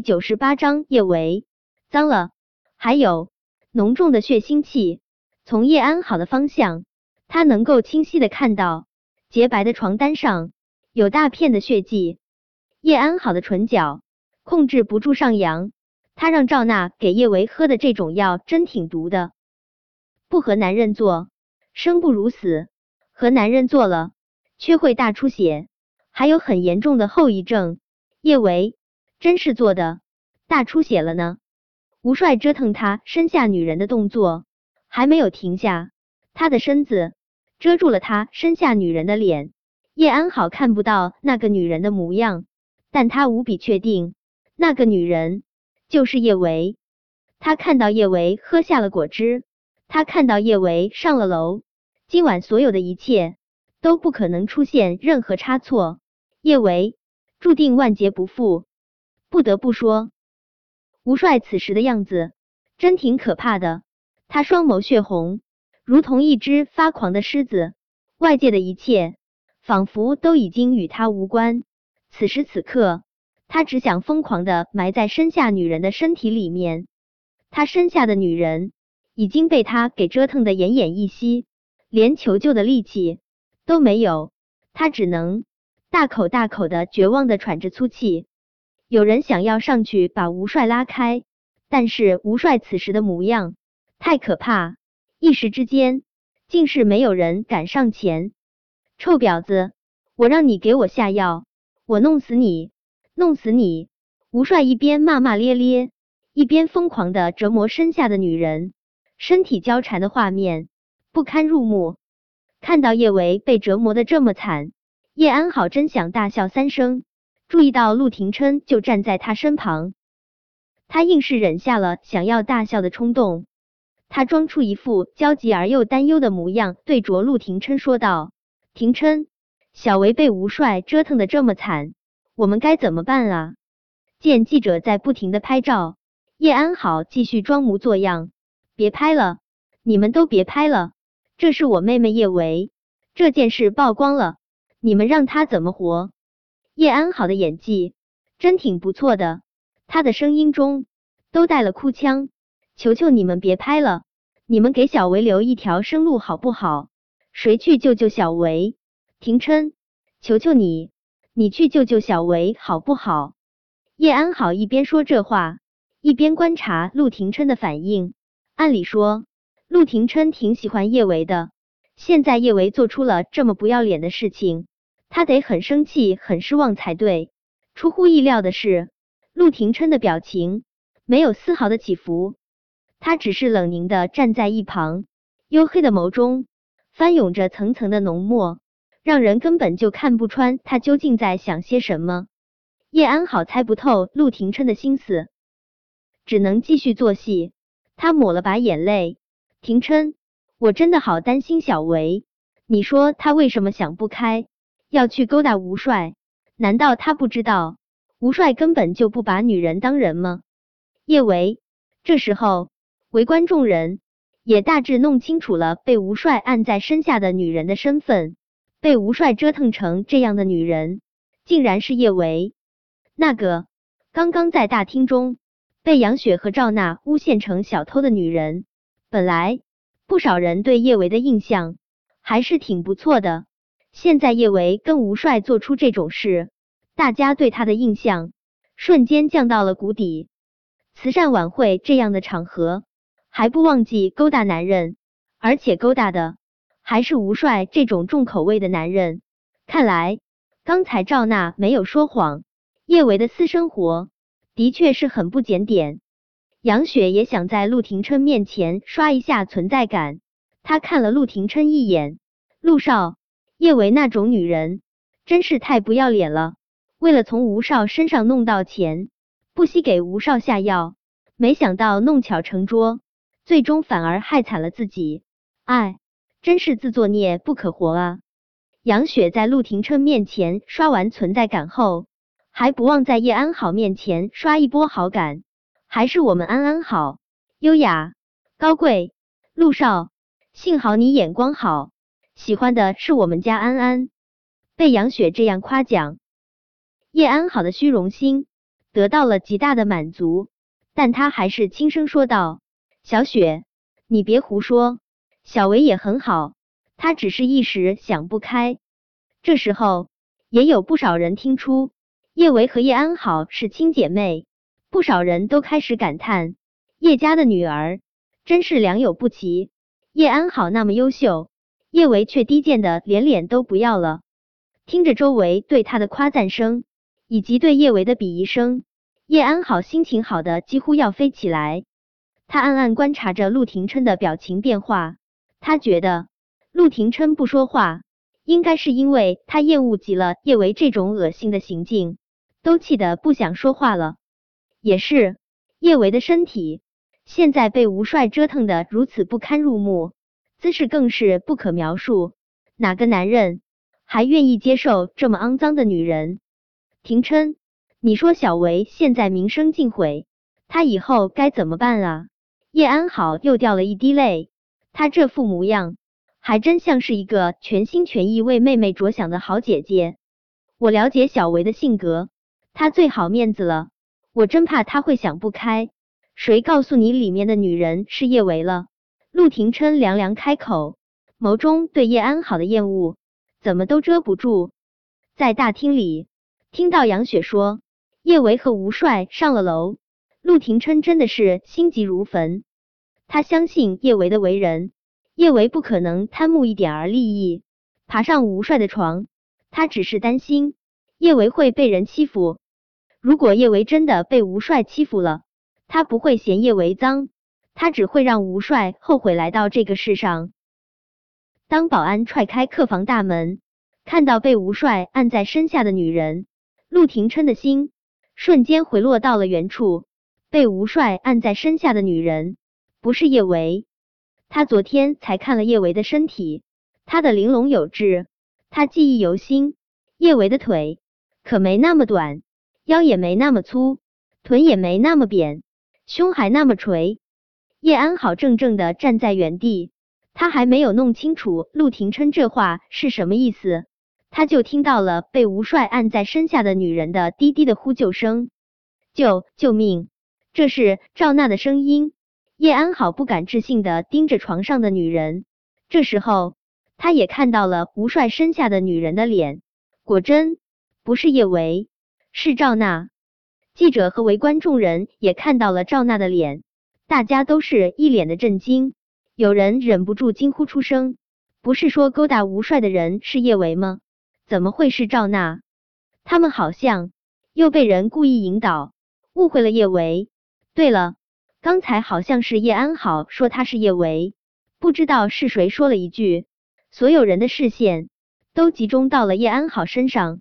九十八章叶维脏了，还有浓重的血腥气。从叶安好的方向，他能够清晰的看到洁白的床单上有大片的血迹。叶安好的唇角控制不住上扬，他让赵娜给叶维喝的这种药真挺毒的。不和男人做，生不如死；和男人做了，却会大出血，还有很严重的后遗症。叶维。真是做的大出血了呢！吴帅折腾他身下女人的动作还没有停下，他的身子遮住了他身下女人的脸。叶安好看不到那个女人的模样，但他无比确定那个女人就是叶维。他看到叶维喝下了果汁，他看到叶维上了楼。今晚所有的一切都不可能出现任何差错，叶维注定万劫不复。不得不说，吴帅此时的样子真挺可怕的。他双眸血红，如同一只发狂的狮子。外界的一切仿佛都已经与他无关。此时此刻，他只想疯狂的埋在身下女人的身体里面。他身下的女人已经被他给折腾的奄奄一息，连求救的力气都没有。他只能大口大口的绝望的喘着粗气。有人想要上去把吴帅拉开，但是吴帅此时的模样太可怕，一时之间竟是没有人敢上前。臭婊子，我让你给我下药，我弄死你，弄死你！吴帅一边骂骂咧咧，一边疯狂的折磨身下的女人，身体交缠的画面不堪入目。看到叶维被折磨的这么惨，叶安好真想大笑三声。注意到陆廷琛就站在他身旁，他硬是忍下了想要大笑的冲动。他装出一副焦急而又担忧的模样，对着陆廷琛说道：“廷琛，小维被吴帅折腾的这么惨，我们该怎么办啊？”见记者在不停的拍照，叶安好继续装模作样：“别拍了，你们都别拍了，这是我妹妹叶维，这件事曝光了，你们让她怎么活？”叶安好的演技真挺不错的，他的声音中都带了哭腔。求求你们别拍了，你们给小维留一条生路好不好？谁去救救小维？廷琛，求求你，你去救救小维好不好？叶安好一边说这话，一边观察陆廷琛的反应。按理说，陆廷琛挺喜欢叶维的，现在叶维做出了这么不要脸的事情。他得很生气、很失望才对。出乎意料的是，陆廷琛的表情没有丝毫的起伏，他只是冷凝的站在一旁，黝黑的眸中翻涌着层层的浓墨，让人根本就看不穿他究竟在想些什么。叶安好猜不透陆廷琛的心思，只能继续做戏。他抹了把眼泪：“廷琛，我真的好担心小维，你说他为什么想不开？”要去勾搭吴帅，难道他不知道吴帅根本就不把女人当人吗？叶维，这时候围观众人也大致弄清楚了被吴帅按在身下的女人的身份，被吴帅折腾成这样的女人，竟然是叶维，那个刚刚在大厅中被杨雪和赵娜诬陷成小偷的女人。本来不少人对叶维的印象还是挺不错的。现在叶维跟吴帅做出这种事，大家对他的印象瞬间降到了谷底。慈善晚会这样的场合，还不忘记勾搭男人，而且勾搭的还是吴帅这种重口味的男人。看来刚才赵娜没有说谎，叶维的私生活的确是很不检点。杨雪也想在陆廷琛面前刷一下存在感，她看了陆廷琛一眼，陆少。叶维那种女人真是太不要脸了，为了从吴少身上弄到钱，不惜给吴少下药，没想到弄巧成拙，最终反而害惨了自己。哎，真是自作孽不可活啊！杨雪在陆廷琛面前刷完存在感后，还不忘在叶安好面前刷一波好感，还是我们安安好，优雅高贵，陆少，幸好你眼光好。喜欢的是我们家安安，被杨雪这样夸奖，叶安好的虚荣心得到了极大的满足，但他还是轻声说道：“小雪，你别胡说，小维也很好，他只是一时想不开。”这时候，也有不少人听出叶维和叶安好是亲姐妹，不少人都开始感叹叶家的女儿真是良莠不齐。叶安好那么优秀，叶维却低贱的连脸都不要了。听着周围对他的夸赞声，以及对叶维的鄙夷声，叶安好心情好的几乎要飞起来。他暗暗观察着陆廷琛的表情变化，他觉得陆廷琛不说话，应该是因为他厌恶极了叶维这种恶心的行径，都气得不想说话了。也是叶维的身体。现在被吴帅折腾的如此不堪入目，姿势更是不可描述。哪个男人还愿意接受这么肮脏的女人？廷琛，你说小维现在名声尽毁，他以后该怎么办啊？叶安好又掉了一滴泪，他这副模样，还真像是一个全心全意为妹妹着想的好姐姐。我了解小维的性格，他最好面子了，我真怕他会想不开。谁告诉你里面的女人是叶维了？陆廷琛凉凉开口，眸中对叶安好的厌恶怎么都遮不住。在大厅里听到杨雪说叶维和吴帅上了楼，陆廷琛真的是心急如焚。他相信叶维的为人，叶维不可能贪慕一点儿利益，爬上吴帅的床。他只是担心叶维会被人欺负。如果叶维真的被吴帅欺负了，他不会嫌叶维脏，他只会让吴帅后悔来到这个世上。当保安踹开客房大门，看到被吴帅按在身下的女人，陆廷琛的心瞬间回落到了原处。被吴帅按在身下的女人不是叶维，他昨天才看了叶维的身体，她的玲珑有致，他记忆犹新。叶维的腿可没那么短，腰也没那么粗，臀也没那么扁。胸还那么垂，叶安好怔怔的站在原地，他还没有弄清楚陆廷琛这话是什么意思，他就听到了被吴帅按在身下的女人的低低的呼救声：“救救命！”这是赵娜的声音。叶安好不敢置信的盯着床上的女人，这时候他也看到了吴帅身下的女人的脸，果真不是叶维，是赵娜。记者和围观众人也看到了赵娜的脸，大家都是一脸的震惊，有人忍不住惊呼出声：“不是说勾搭吴帅的人是叶维吗？怎么会是赵娜？他们好像又被人故意引导，误会了叶维。对了，刚才好像是叶安好说他是叶维，不知道是谁说了一句，所有人的视线都集中到了叶安好身上。